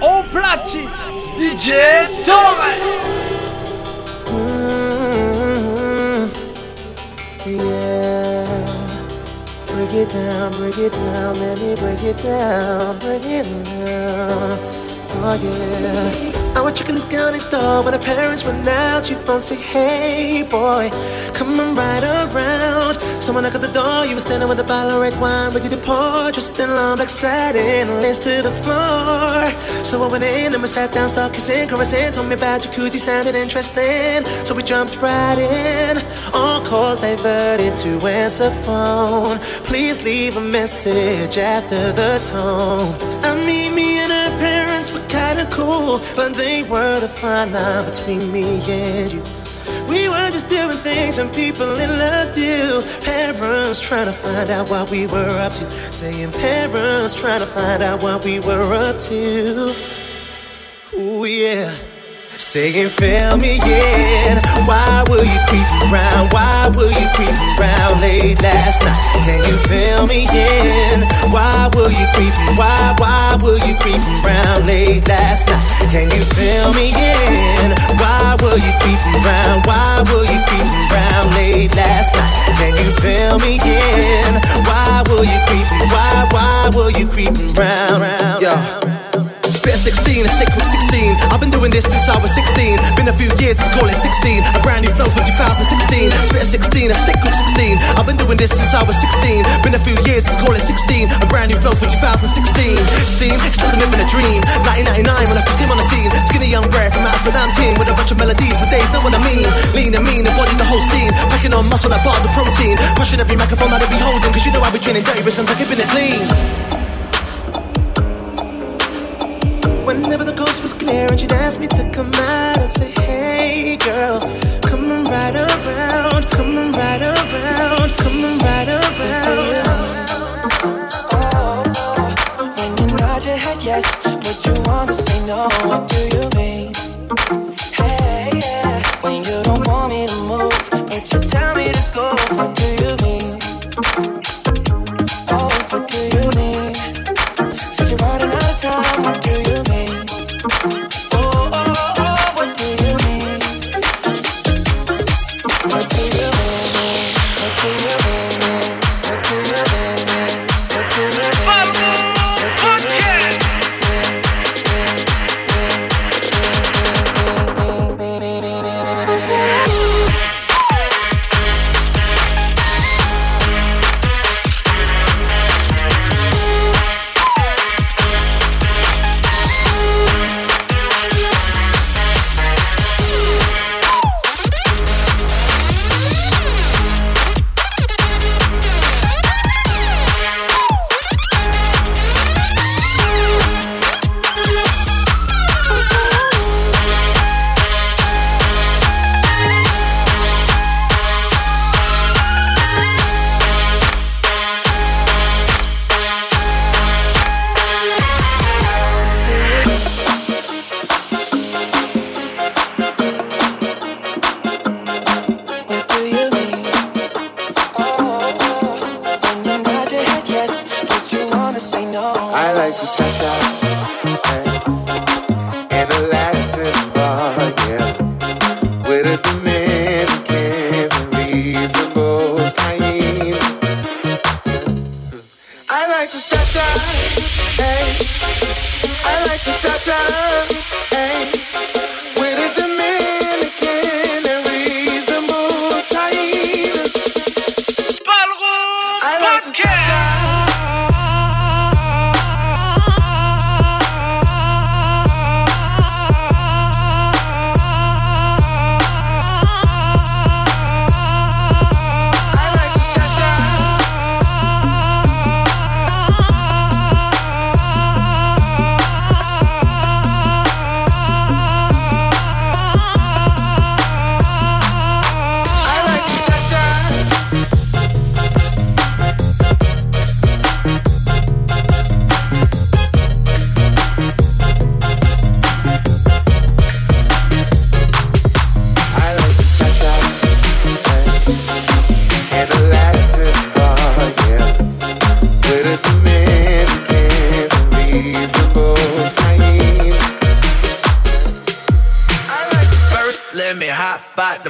au platine, DJ Torre. Mm-hmm. yeah. Break it down, break it down, let me break it down, break it down. Oh yeah. I was checking this girl next door when her parents went out. She phone say, Hey boy, come coming right around. Someone knocked at the door. You were standing with a bottle of red wine, ready to pour. Just in long black satin, lace to the floor. So I went in and we sat down, started kissing, caressing. Told me about jacuzzi, sounded interesting. So we jumped right in. All calls diverted to answer phone. Please leave a message after the tone. I mean, me and her parents were kinda cool, but they were the fine line between me and you. We were just doing things and people in love do. Parents trying to find out what we were up to. Saying parents trying to find out what we were up to. Ooh, yeah. Saying, fill me in. Why will you creep around? Why will you creep around late last night? Can you fill me in? Why will you creep? Why, why will you creep around late last night? Can you fill me in? Why will you creep around? Why will you creep around late last night? Can you fill me in? Why will you creep? Why, why will you creep around? Yeah. Spit 16 and sick with 16. I've been doing this since I was 16. Been a few years, let's call it 16. A brand new flow for 2016. Spit 16 and sick with 16. I've been doing this since I was 16. Been a few years, let's call it 16. A brand new flow for 2016. Seen, I'm living a dream. 1999 when I first came on the scene. Skinny young rare from team with a bunch of melodies for days, know what I mean. Lean and mean, embody the whole scene. Packing on muscle like bars of protein. Crushing every microphone that I be holding. Cause you know I be training dirty, but sometimes keeping it clean. Whenever the coast was clear and she'd ask me to come out, I'd say, Hey girl, coming right around, coming right around, coming right around. When you nod your head yes, but you wanna say no, what do you mean? Hey, yeah. When you don't want me to move, but you tell me to go, what do you mean?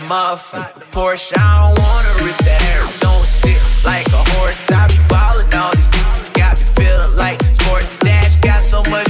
the motherfucker Porsche. I don't wanna rip that air. Don't sit like a horse. I be ballin' all these dudes. Got me feeling like sports. Dash got so much.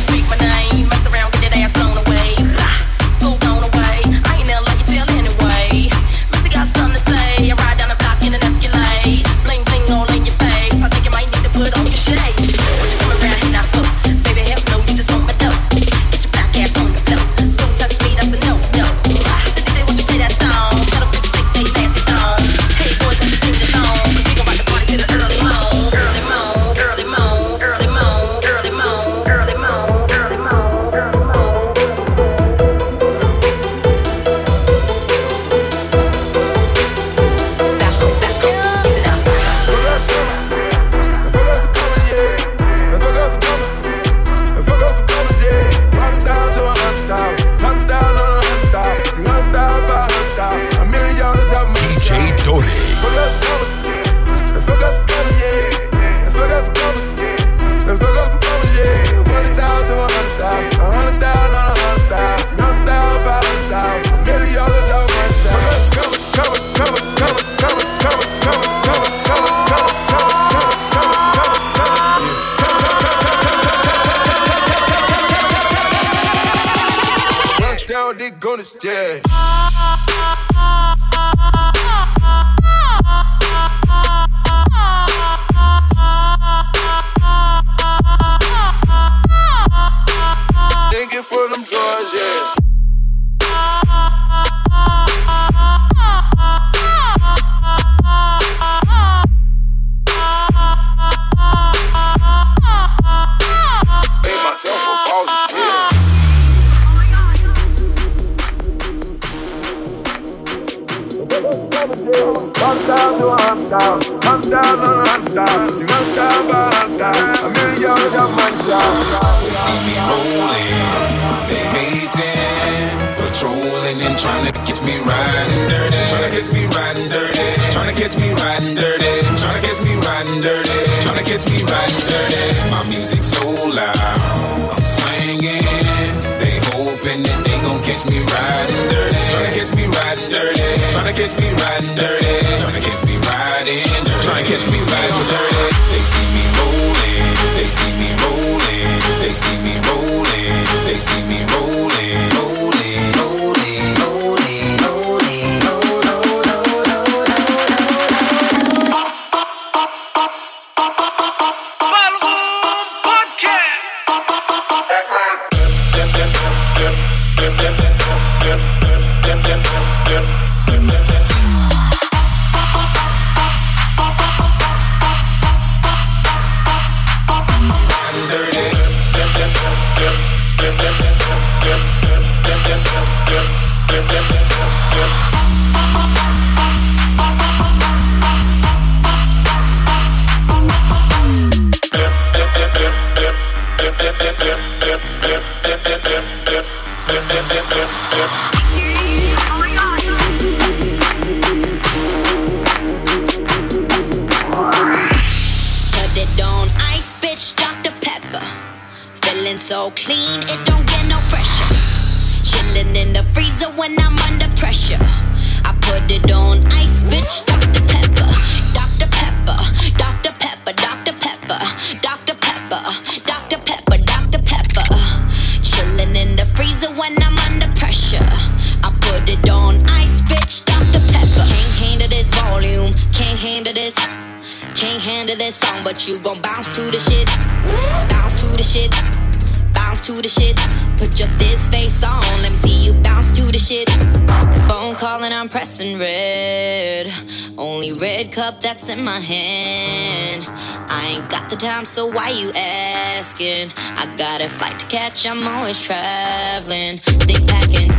speak my name. so why you asking? I got a flight to catch, I'm always traveling. They packing,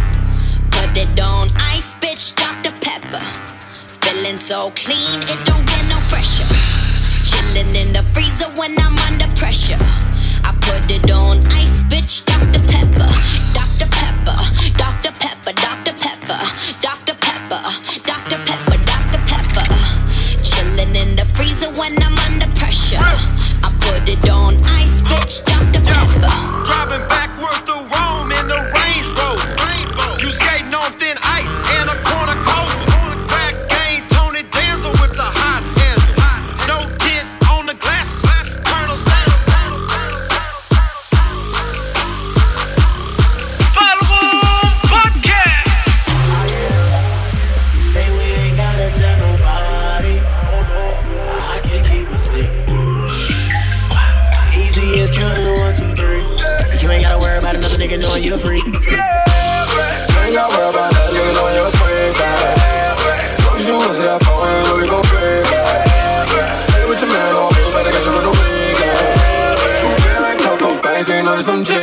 put it on ice, bitch, Dr. Pepper. Feeling so clean, it don't get no fresher. Chilling in the freezer when I'm for you free. Yeah, Ain't no worry about that, nigga, know you're free, baby. Long you answer that phone, you know we gon' pay, baby. Stay with your man, or you better get your little weekend. From Philly, Coco Banks, we know there's some G.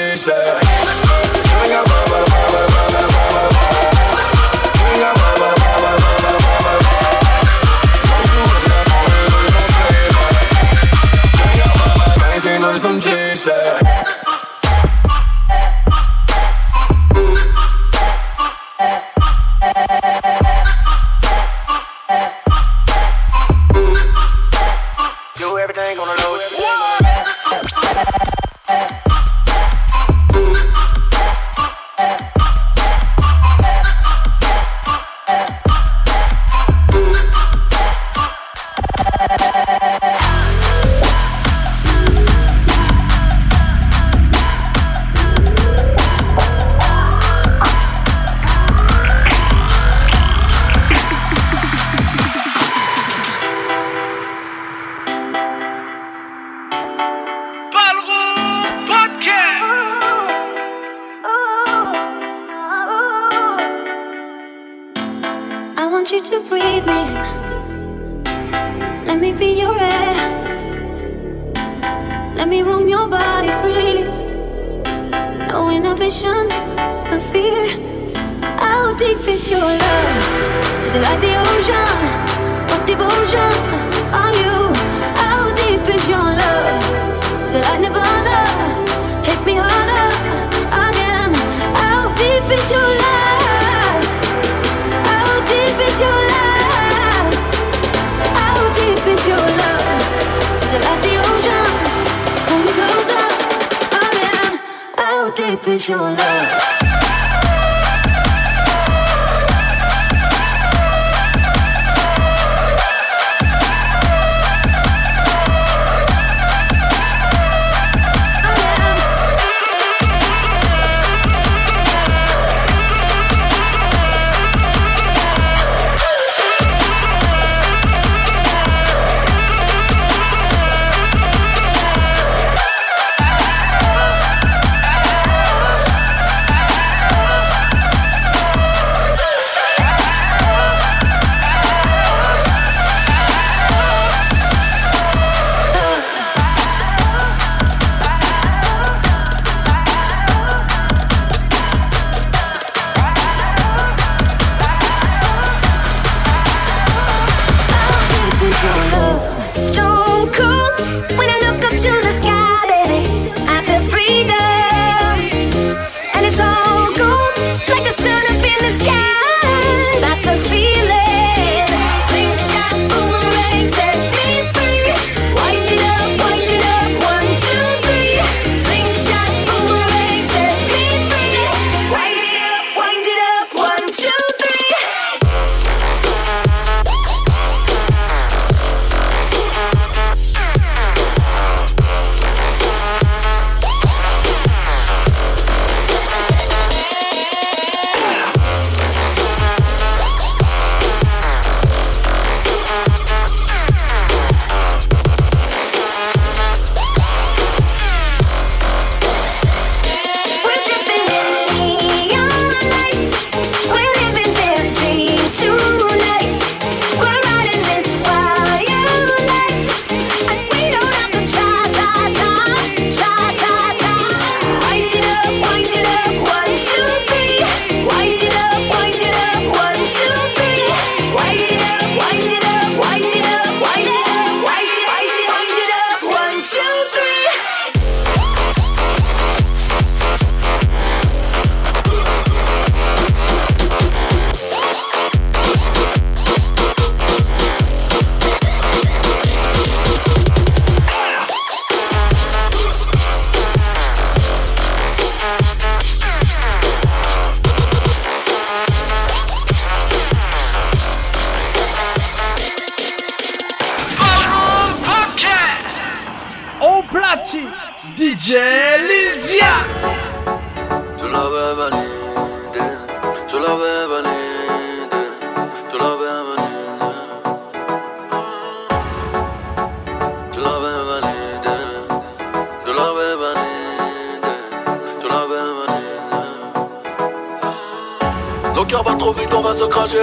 Nos cœurs battent trop vite, on va se cracher.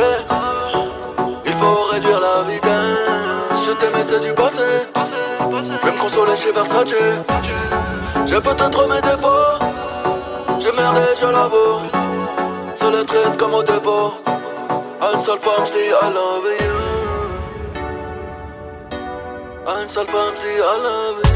Il faut réduire la vitesse. Je t'aimais, c'est du passé. Je vais me consoler chez Versace. J'ai peut-être mes défauts. Je J'ai merdé, je l'avoue. C'est le triste comme au dépôt. À une seule femme, je dis I love you. À une seule femme, je dis I love.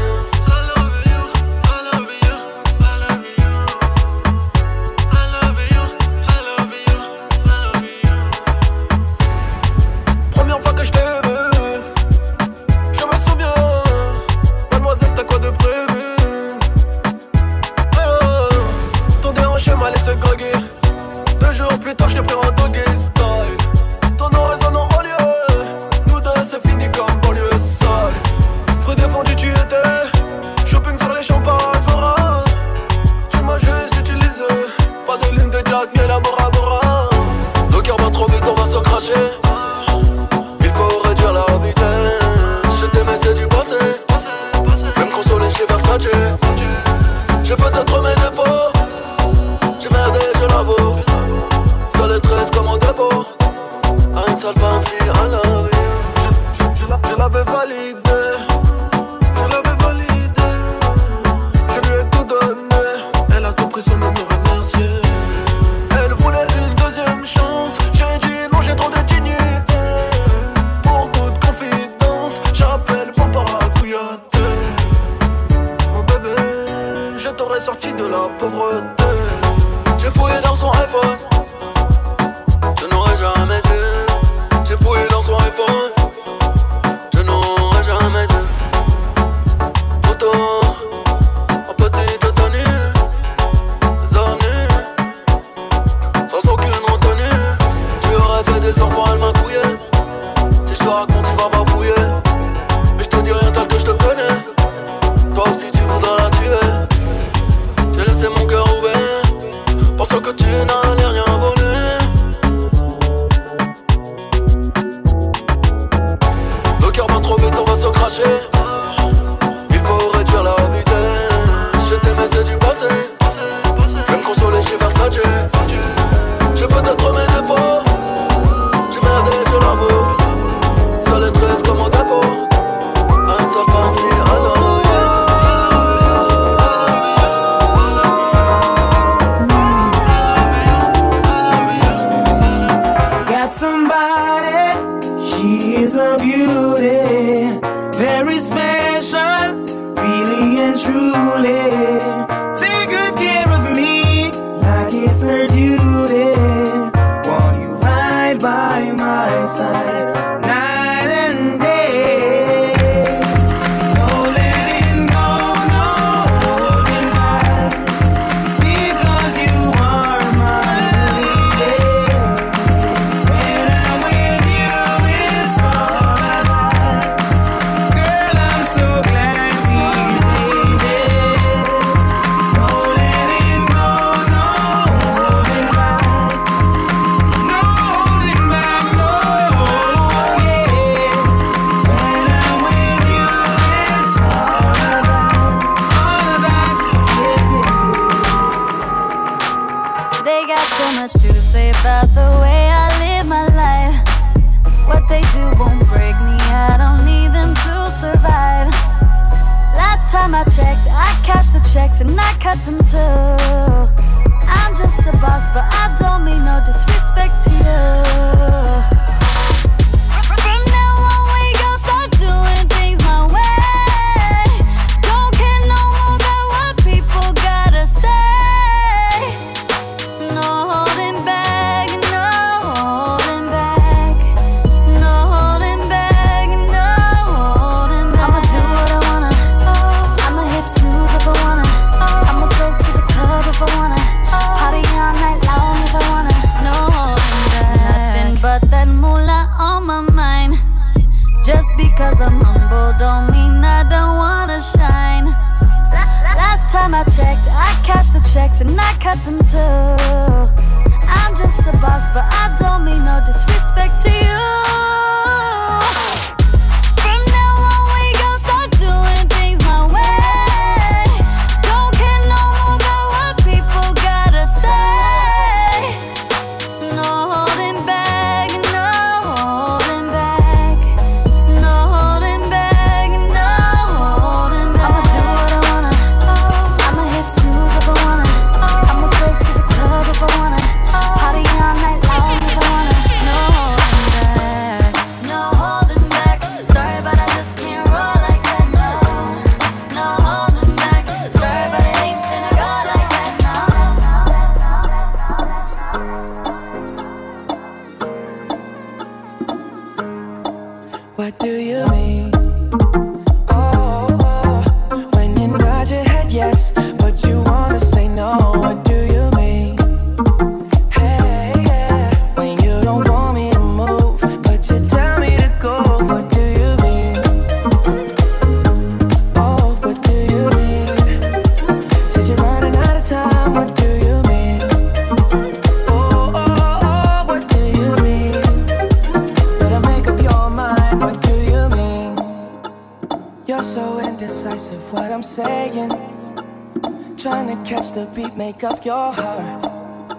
up your heart.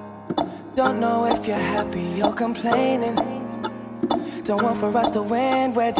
Don't know if you're happy or complaining. Don't want for us to win. Where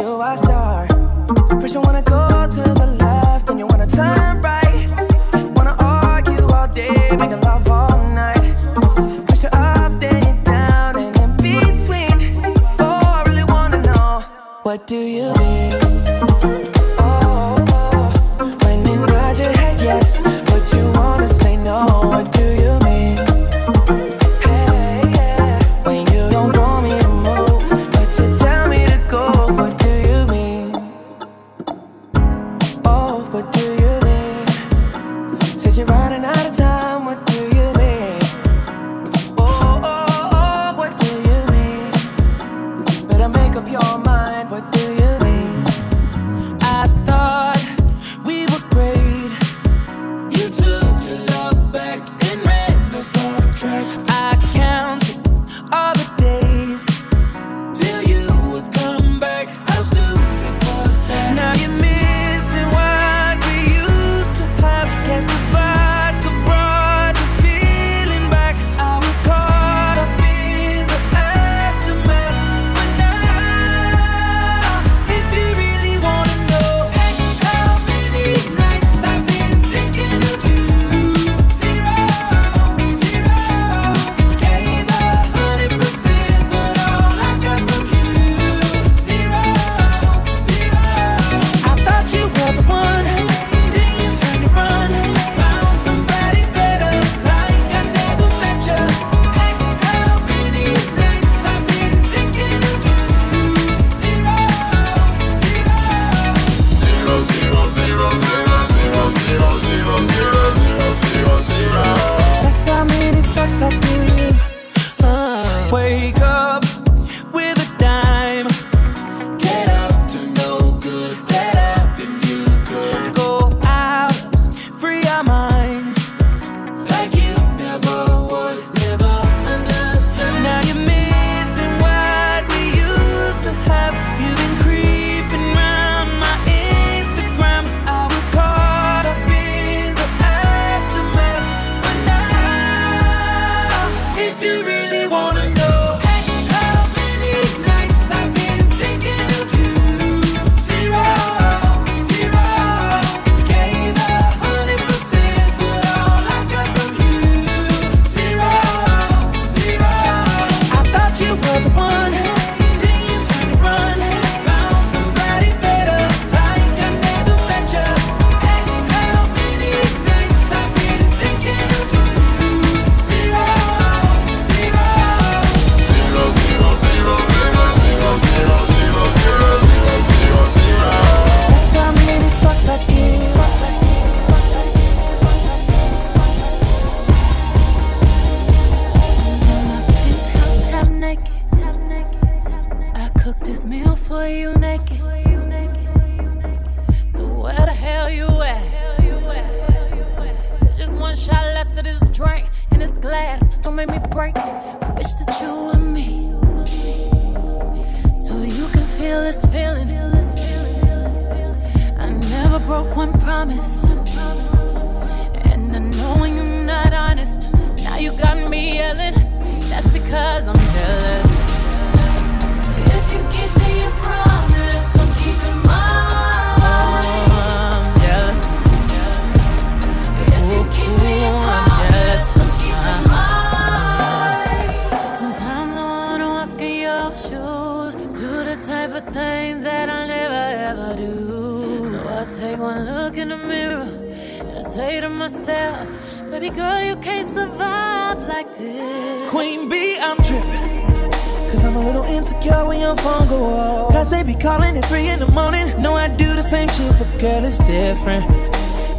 Do the type of things that I never ever do. So I take one look in the mirror and I say to myself, Baby girl, you can't survive like this. Queen B, I'm tripping. Cause I'm a little insecure when your phone go off. Cause they be calling at 3 in the morning. No, I do the same shit, but girl, it's different.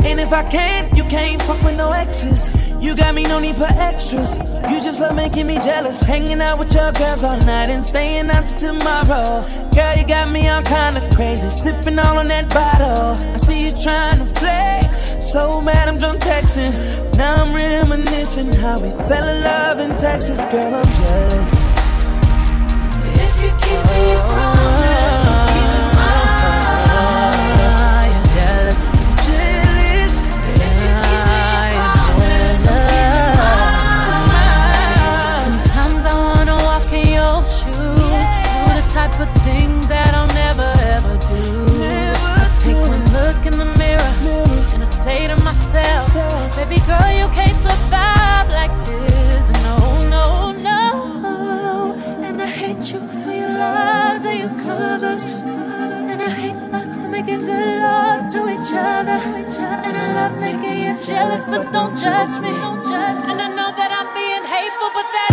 And if I can't, you can't fuck with no exes. You got me, no need for extras. You just love making me jealous. Hanging out with your girls all night and staying out till tomorrow. Girl, you got me all kind of crazy, sipping all on that bottle. I see you trying to flex, so mad I'm drunk texting. Now I'm reminiscing how we fell in love in Texas. Girl, I'm jealous. If you keep me. Oh. Girl, you can't survive like this. No, no, no. And I hate you for your lies and your covers. And I hate us for making good love to each other. And I love making you jealous, but don't judge me. And I know that I'm being hateful, but that.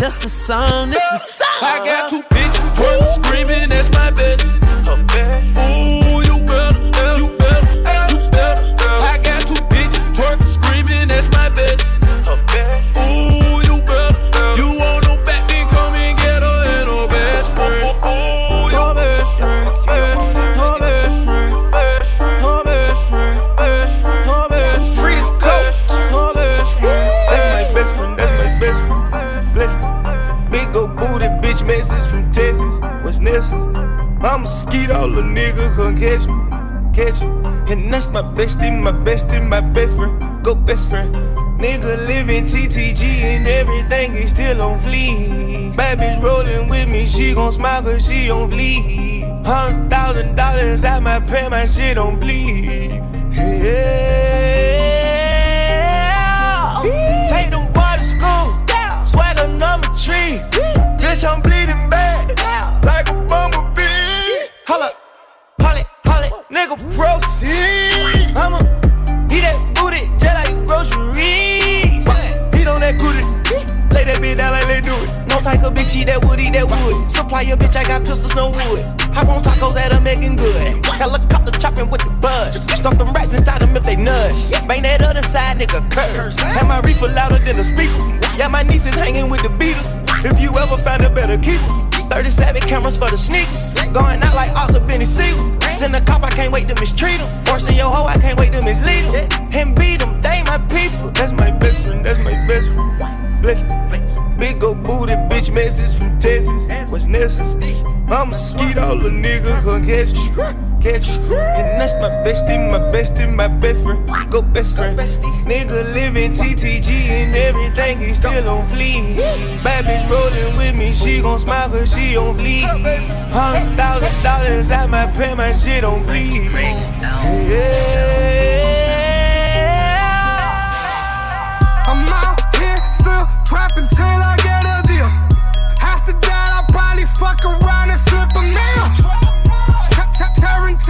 Just a song, this is Bad bitch rolling with me, she gon' smile cause she on bleed. Hundred thousand dollars at my pay, my shit on bleed. Yeah. Take them boys to school. Swagger number three. Bitch, I'm Stuff them rats inside them if they nudge. Bang that other side, nigga, curse. Have my reefer louder than a speaker. Yeah, my niece is hanging with the Beatles. If you ever find a better keeper. 37 cameras for the sneakers. Going out like Oscar Benny Siegel. Send a cop, I can't wait to mistreat him. Forcing your hoe, I can't wait to mislead him. And beat them, they my people. That's my best friend, that's my best friend. Bless me. Big old booty bitch message from Texas. What's necessary? I'm a skeet, all the nigga gon' catch me. Catch me. And that's my bestie, my bestie, my best friend. Go best friend. Nigga living TTG and everything he still on fleek. Bad bitch rolling with me, she gon' smile cause she on fleek. Hundred thousand dollars at my pay, my shit on bleed. Yeah. I'm out here still trapping till I get a deal. After that, I'll probably fuck around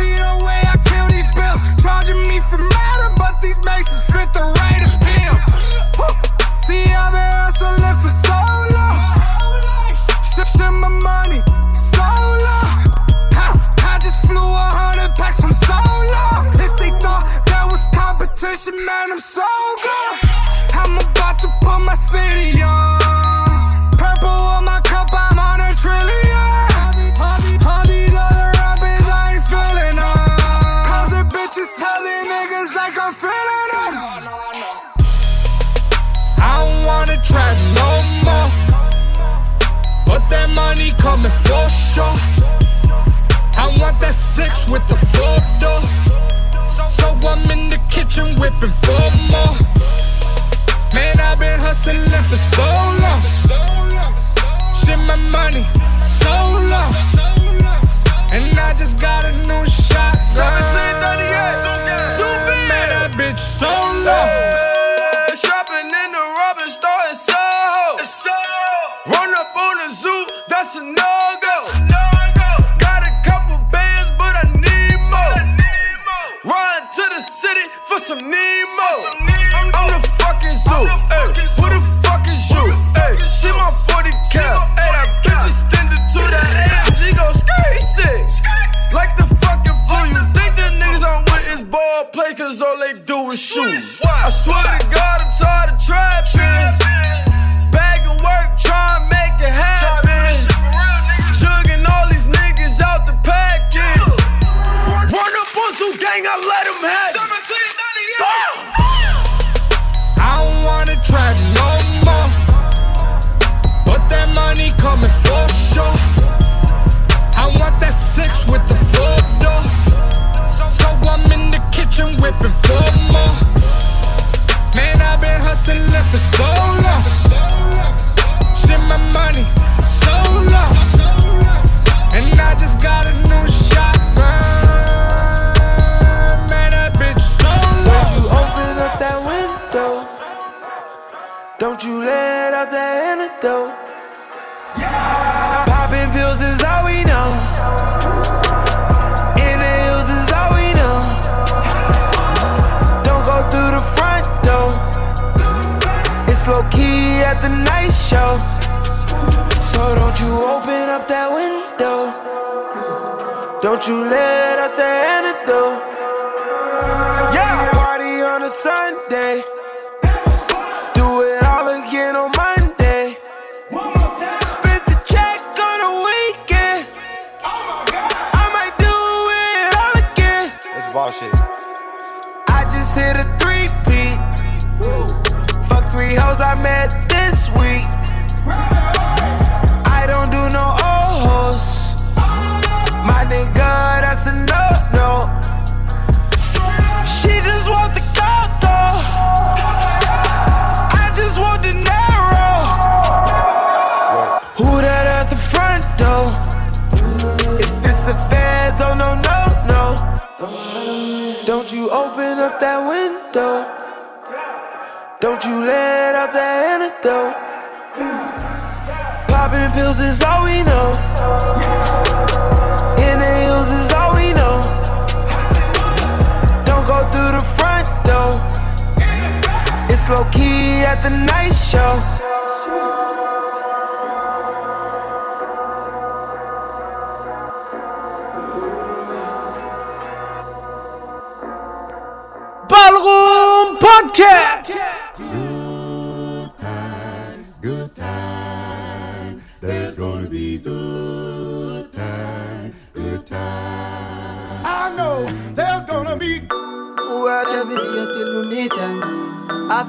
Tarantino way I kill these bills. Charging me for murder, but these bases fit the bill. Woo. See, I've been hustling for so long. Sh- Shit my money so long. I, I just flew a hundred packs from so long. If they thought there was competition, man, I'm so good. I'm about to put my city on. money coming for sure. I want that six with the four door. So I'm in the kitchen whipping four more. Man, I've been hustling for so long. Shit, my money so long. And I just got a new shot. 1738, Man, that bitch so long. Nemo. Low key at the night show.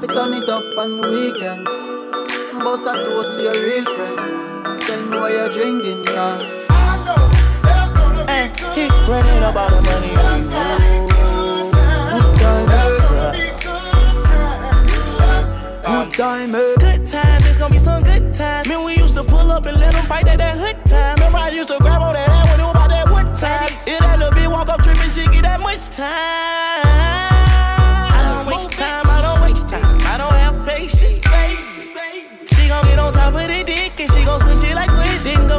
To turn it up on the weekends. Bust a toast to your real friend. Tell me what you're drinking, yeah. Hey, he running about the money. Good time, Good time? Good times, it's gonna be some good times. Man, we used to pull up and let them fight at that hood time. Remember, I used to grab on that ass when it was about that wood time. If that little bitch walk up tripping, she get that much time.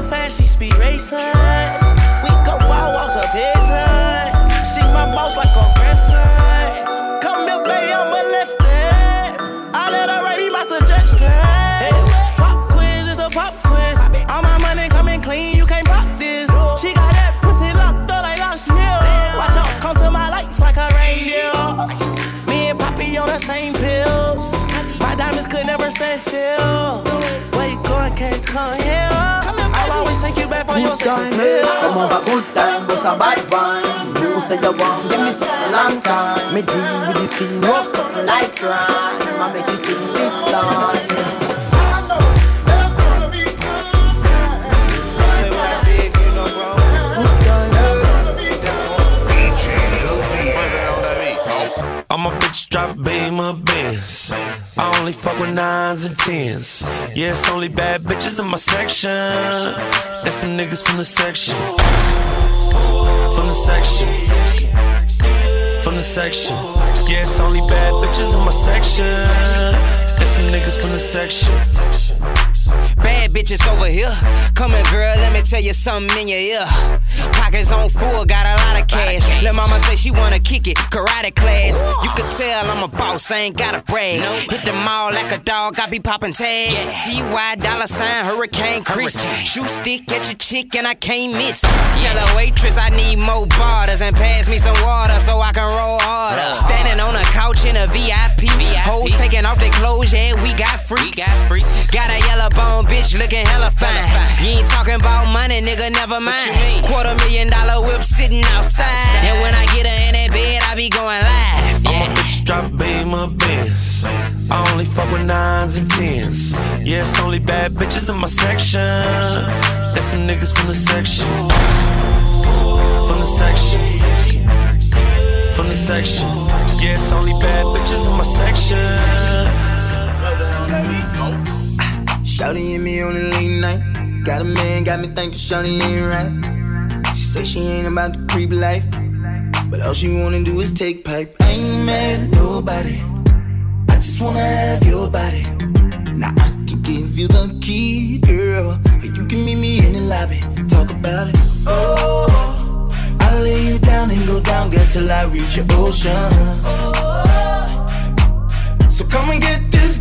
Fast, she speed racing. We go wild walks up head time. She my boss like a grandson. Come here, baby, I'm molested. I let her write my suggestions. Pop quiz is a pop quiz. All my money coming clean, you can't pop this. She got that pussy locked up like lost milk. Watch out, come to my lights like a reindeer. Me and Poppy on the same pills. My diamonds could never stand still. For your Good sex time? Come over, good time, bust a bad one. You say you want, give me something long time. Me deal with the scene, rough something like crime. I make you sing this line. I'm a drop beam of Benz. I only fuck with nines and tens. Yeah, it's only bad bitches in my section. And some niggas from the section. From the section. From the section. Yeah, it's only bad bitches in my section. And some niggas from the section. Bad bitches over here. Come here, girl, let me tell you something in your ear. Pockets on full, got a lot of cash. Let mama say she wanna kick it, karate class. You could tell I'm a boss, I ain't gotta brag. Hit the mall like a dog, I be popping tags. TY dollar sign, Hurricane Chris. Shoot stick at your chick and I can't miss. Tell the waitress I need more barters and pass me some water so I can roll harder. Standing on a couch in a VIP. Hoes taking off their clothes, yeah, we got freaks. Got a yellow bone bitch looking hella fine. You ain't talking about money, nigga, never mind. Quarter million dollar whip sitting outside. And when I get her in that bed, I be going live. I'm a bitch drop beam a Benz. I only fuck with nines and tens. Yeah, it's only bad bitches in my section. That's some niggas from the section. From the section. From the section. Yeah, it's only bad bitches in my section. Shouty hit me on the late night. Got a man, got me thinking Shawty ain't right. She say she ain't about the creep life. But all she wanna do is take pipe. I ain't mad at nobody. I just wanna have your body. Now I can give you the key, girl. Or you can meet me in the lobby. Talk about it. Oh, I'll lay you down and go down, girl, till I reach your ocean. Oh, So come and get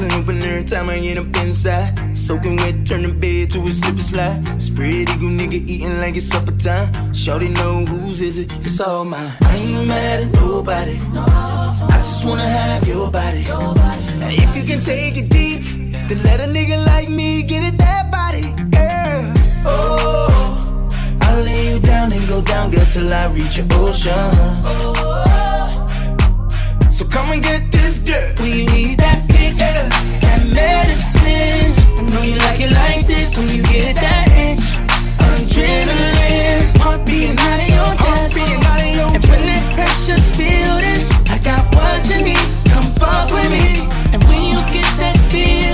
Open every time I get up inside. Soaking wet, turn the bed to a slip and slide. Spread eagle nigga eating like it's supper time. Shorty know whose is it, it's all mine. I ain't mad at nobody. I just wanna have your body. Now if you can take it deep, then let a nigga like me get it that body, girl. Oh, I'll lay you down and go down, girl, till I reach your ocean. So come and get this dirt. You need that medicine. I know you like it like this when you get that itch. Adrenaline, heart beating out of your chest. And when that pressure's building, I got what you need. Come fuck with me. And when you get that feeling,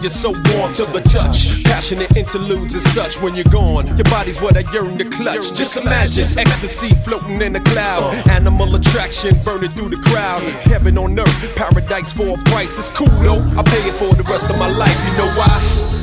you're so warm to the touch. Passionate interludes and such when you're gone. Your body's what I yearn to clutch. Just imagine ecstasy floating in a cloud. Animal attraction burning through the crowd. Heaven on earth, paradise for a price. It's cool though. I pay it for the rest of my life. You know why?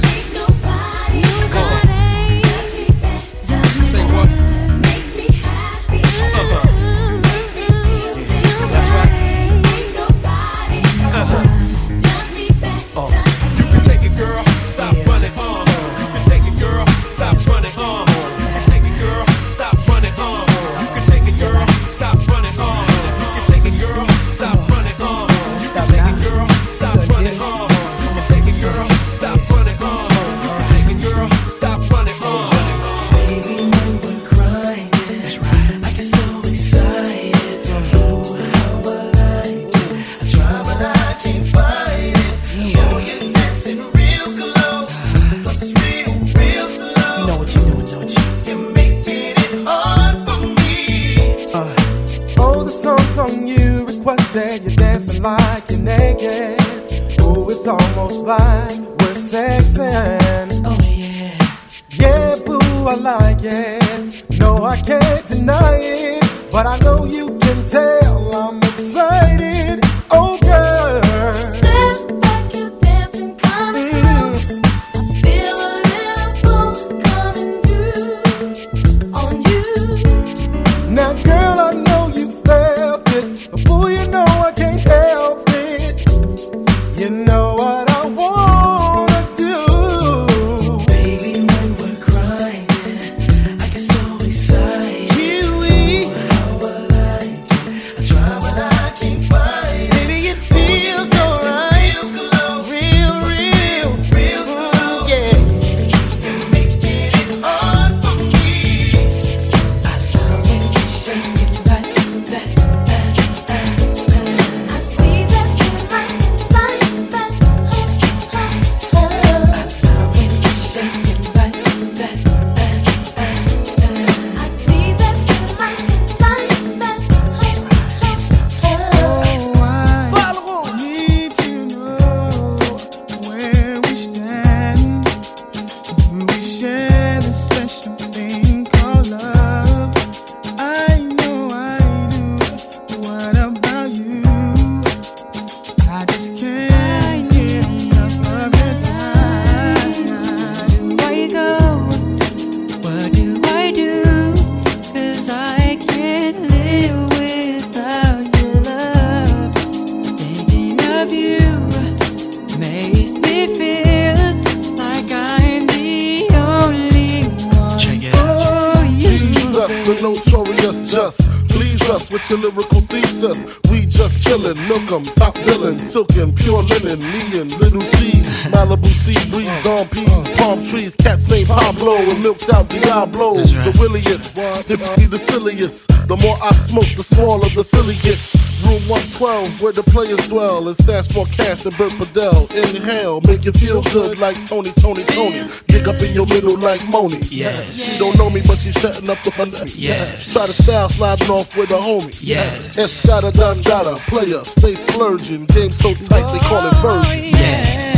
trees, cats named Pablo and milked out Diablo. Right. The williest, hippie the silliest. The more I smoke, the smaller the silly gets. Room 112, where the players dwell. It's that's for cash and Bert Fidel. Inhale, make you feel good like Tony, Tony, Tony. Dig up in your middle like Moni. Yeah. She don't know me, but she's setting up the fun. Yeah. Try to style, sliding off with a homie. Yeah. Escada, Dundada, player, stay splurging. Game so tight, they call it version. Yeah.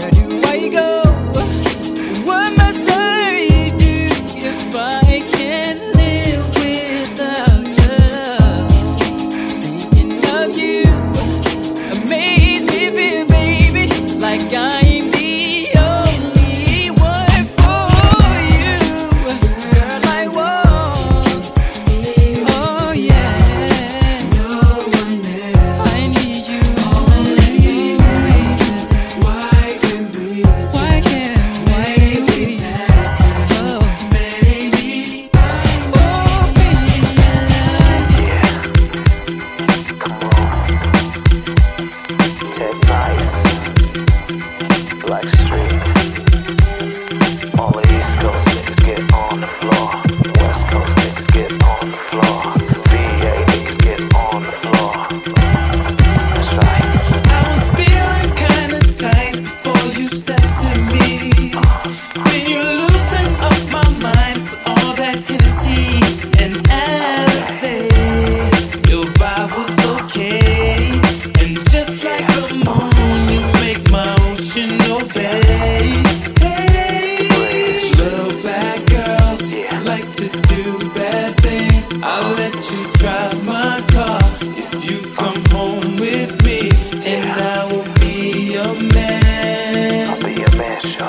Where do I go?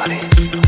body.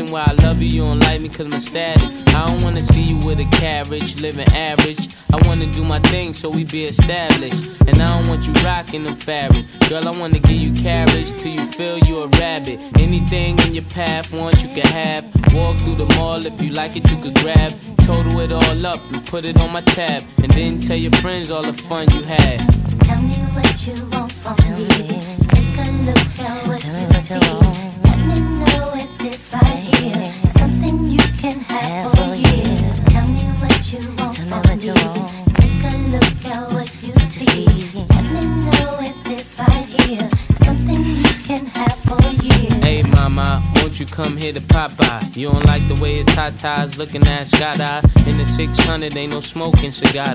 Reason why I love you, you don't like me cause my status. I don't wanna see you with a carriage, living average. I wanna do my thing so we be established. And I don't want you rocking them fabrics. Girl, I wanna give you carriage till you feel you a rabbit. Anything in your path, want you can have. Walk through the mall if you like it, you could grab. Total it all up and put it on my tab. And then tell your friends all the fun you had. Tell me what you want from me. Take a look at what you see. Let me come here to pop Popeye? You don't like the way your tatas looking at Shada. In the 600, ain't no smoking cigar.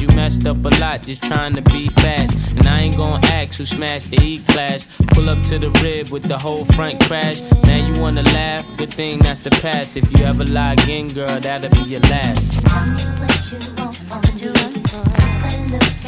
you messed up a lot just trying to be fast. And I ain't gonna ask who smashed the E class. Pull up to the rib with the whole front crash. Now you wanna laugh? Good thing that's the past. If you ever lie again, girl, that'll be your last. Tell me what you want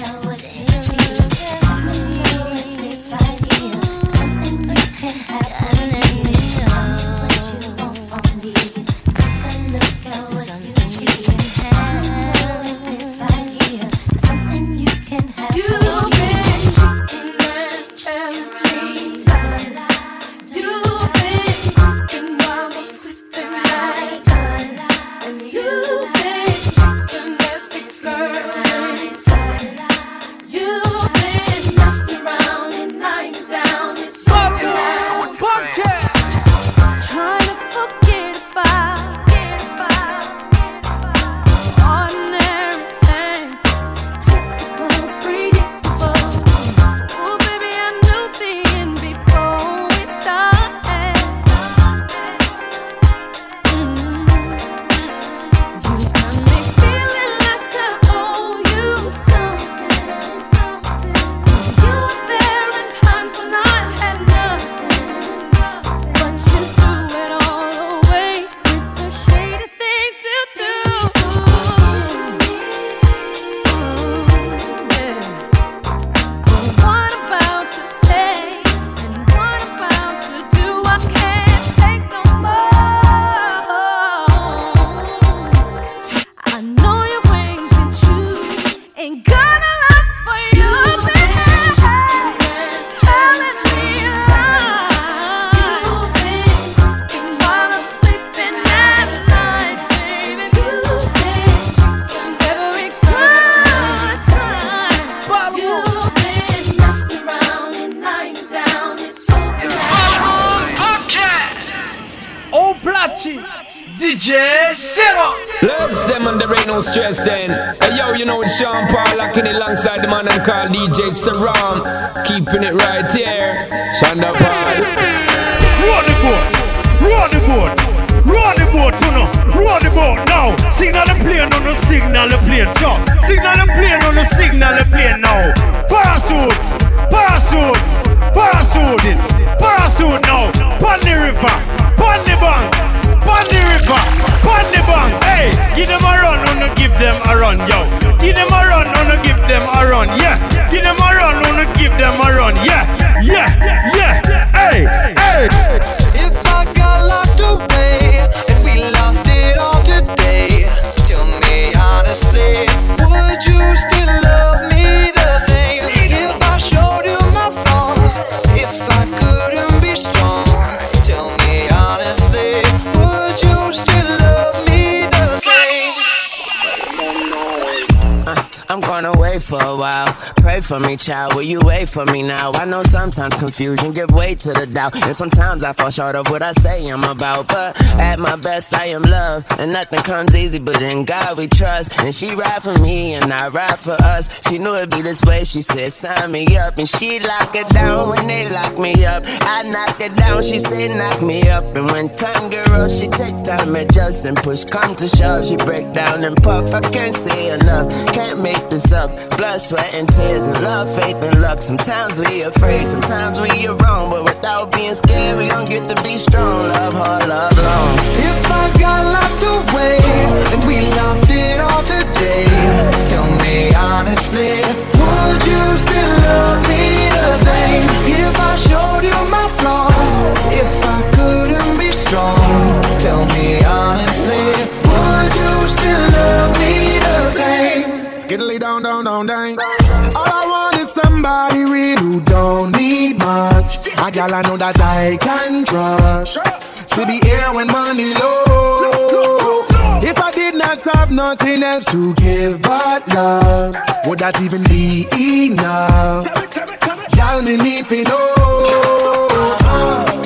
sometimes confusion give way to the doubt, and sometimes I fall short of what I say I'm about. But at my best, I am love, and nothing comes easy. But in God we trust, and she ride for me, and I ride for us. She knew it'd be this way. She said, "Sign me up," and she lock it down when they lock me up. I knock it down. She said, "Knock me up," and when time rough, she take time adjust and push come to shove. She break down and puff. I can't say enough, can't make this up. Blood, sweat, and tears, and love, faith, and luck. Sometimes we afraid, sometimes we are wrong, but without being scared, we don't get to be strong. Love hard, love long. If I got locked away and we lost it all today, tell me honestly, would you still love me the same? If I showed you my flaws, if I couldn't be strong, tell me honestly, would you still love me the same? Skiddly down, down, down. All I want is somebody real who don't need much. A I know that I can trust. To be here when money low. If I did not have nothing else to give but love, would that even be enough? Y'all me need to know. Uh-huh.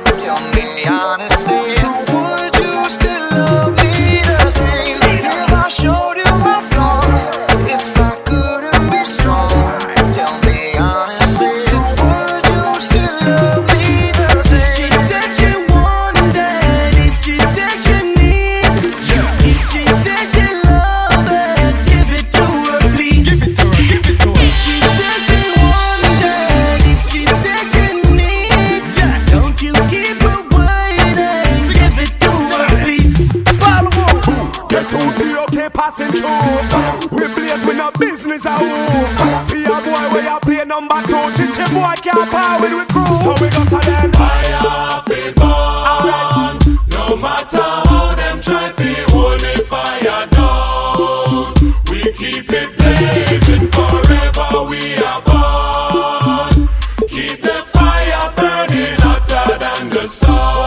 business at home. See a boy where you play number two. Chichi boy can't power with we crew. So we go silent. Fire fit burn. No matter how them try to hold the fire down. We keep it blazing forever. We are born. Keep the fire burning hotter than the sun.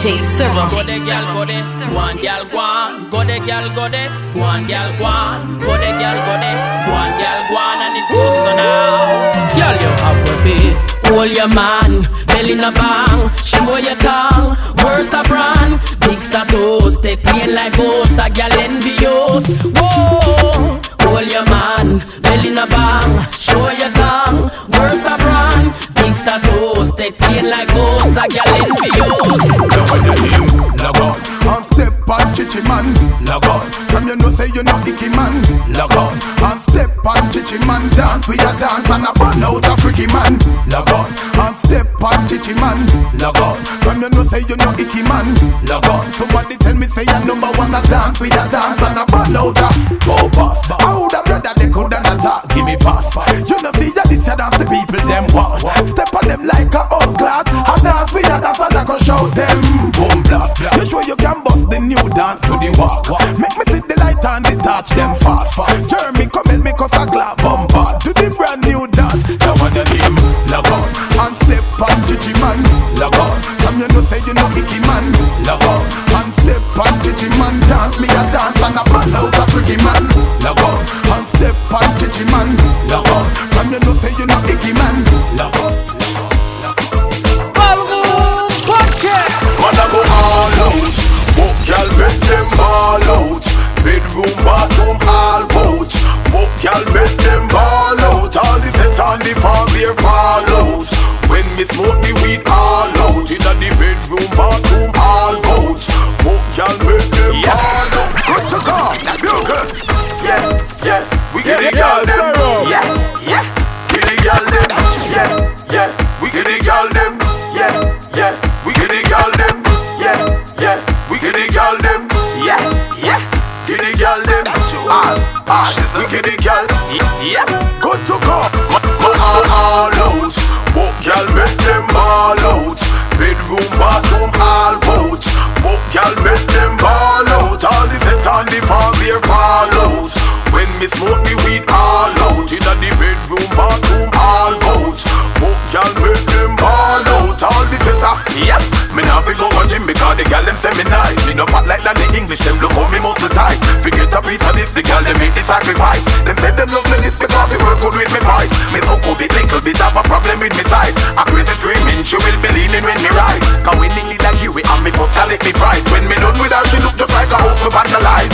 DJ Servo. Go the gal go there, one gal gone, go the gal go there, one. Gal gone, go the gal go there, one gal gone, and it goes so now. Girl, you have a feet. Hold your man, belly in bang, show your tongue, worse a brand, big status, step in like boss, a gal envious. Whoa, Dance and a burn out a freaky man. Log on, and step on chichi man. Log on, from you know say you know icky man. Log on, somebody tell me say you number one a dance with your dance and a burn out a Y'all make them ball out. All the set on the fall there fall out. When me smoke the weed all out. Inna the bedroom, bathroom, all out. Book y'all make them ball out. Good to go, good? Yeah, yeah, we get the girl them. Yeah, yeah, get the girl them. Yeah, yeah, we get the girl them. Yeah, yeah, we get the girl them. Yeah, yeah, we get the girl them. Yeah, yeah, get the girl them. All, all, ah, ah. we get the girl Yeah, good to go All, all out. Book y'all make them ball out. Bedroom, bathroom, all out Book y'all make them ball out. All the set on the fall there fall out. When me smoke the weed all out. Inna the bedroom, bathroom, all out Book y'all make them ball out. All the set on, yep Me nah fi go a gym because the gal them say me nice. Me no fat like that the English them look how me muscle tight Forget a piece of this the gal them make the sacrifice. Them say them love me this because they work good with me voice Me so cool bit little bit have a problem with me size. I crazy screaming she will be leaning when me rise Cause when need like you it and me I let me price When me done with her she look just like a house me vandalize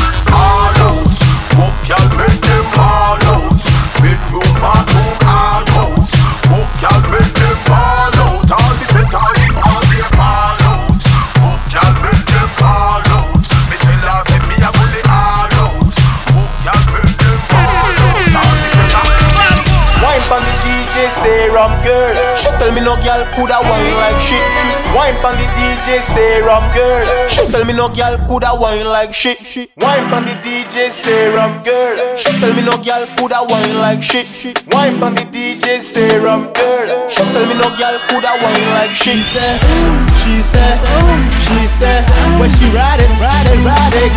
DJ serum girl. She tell me no girl coulda wine like shit. Wine pon the DJ serum girl. She tell me no girl coulda wine like shit. Wine pon the DJ serum girl. She tell me no girl coulda wine like shit. Wine pon the DJ serum girl. She tell me no girl coulda wine like shit. She said, she said, she said, when she ride it, ride it, ride it.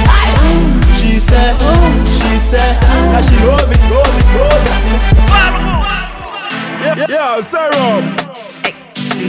She said, she said, that she love it, love it, love it. Yeah, yeah, serum.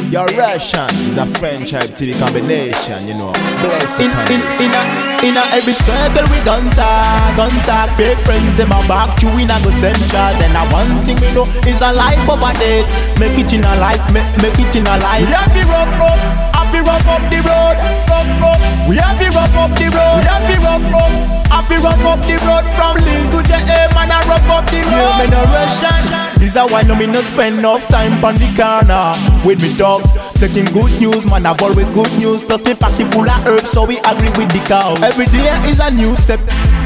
Your Russian is a French type TV combination, you know. Bless In, in, in, a, in a every circle we gun talk, gun talk. Fake friends, them a back you in a go send shots And a one thing we know is a life of a date. Make it in a life, make, make it in a life. We have to rough up, to rough up the road Rough up, we have to rough up the road. We have to rough up, to rough up the road. From Lille to JA, man I rough up the road. Yeah, me no Russian Is a why no me no spend enough time on the corner With me dogs, taking good news Man I've always good news. Plus me pocket full of herbs so we agree with the cows. Every day is a new step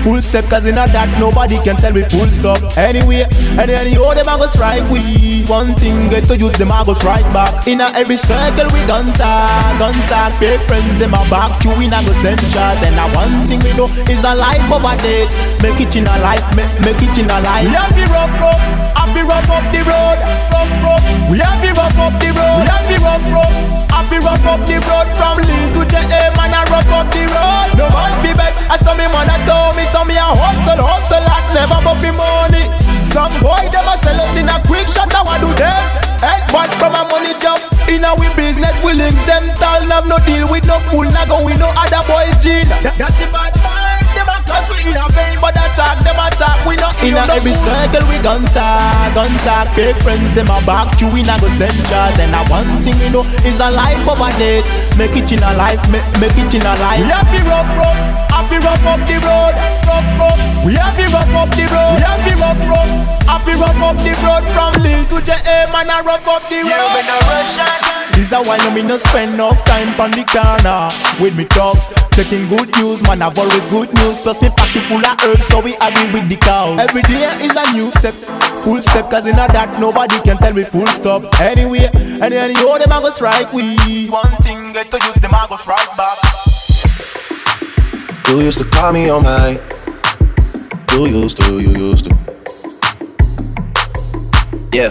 Full step cause in a that nobody can tell me full stop. Anyway, and anyhow them a go strike we. One thing get to use them a go strike back. In a every circle we gun talk, gun talk. Fake friends them a back you in a go send shots And a one thing we know is a life of a date. Make it in a life, make, make it in a life. We have to rough up, have to rough up the road Rough, rough, we have to rough up the road We have to rough, rough, have be rough up the road From Lille to JA man I rough up the road. No man fi beg, I saw me man a told me So me a hustle, hustle and never but fi money. Some boy them a sell out in a quick shot I want do them. Headbutt from a money job In a we business we links them Tall have no deal with no fool Now go with no other boys gene. That's a bad a cause we in a vein But attack them attack We not in a every circle we gun talk Gun talk Fake friends them a back You in a go send shots And a one thing we know Is a life of a date. Make it in a life Make, make it in a life. We have to rough rough Have to rough up the road Rough rough. We have to rough up the road We have to rough rough Have to rough up the road. From Lille to JA Man I rough up the road. Yeah, me no Russian this a why no me no spend enough time on the corner. With me dogs. taking good news Man I've always good news. Plus me packing full of herbs so we agree with the cows. Every day is a new step, full step Cause in a that nobody can tell me full stop. Anyway, and then you them I go strike we. One thing get to use them I go strike back. You used to call me all night You used to, you used to. Yeah.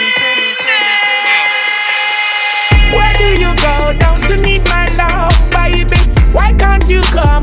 you come?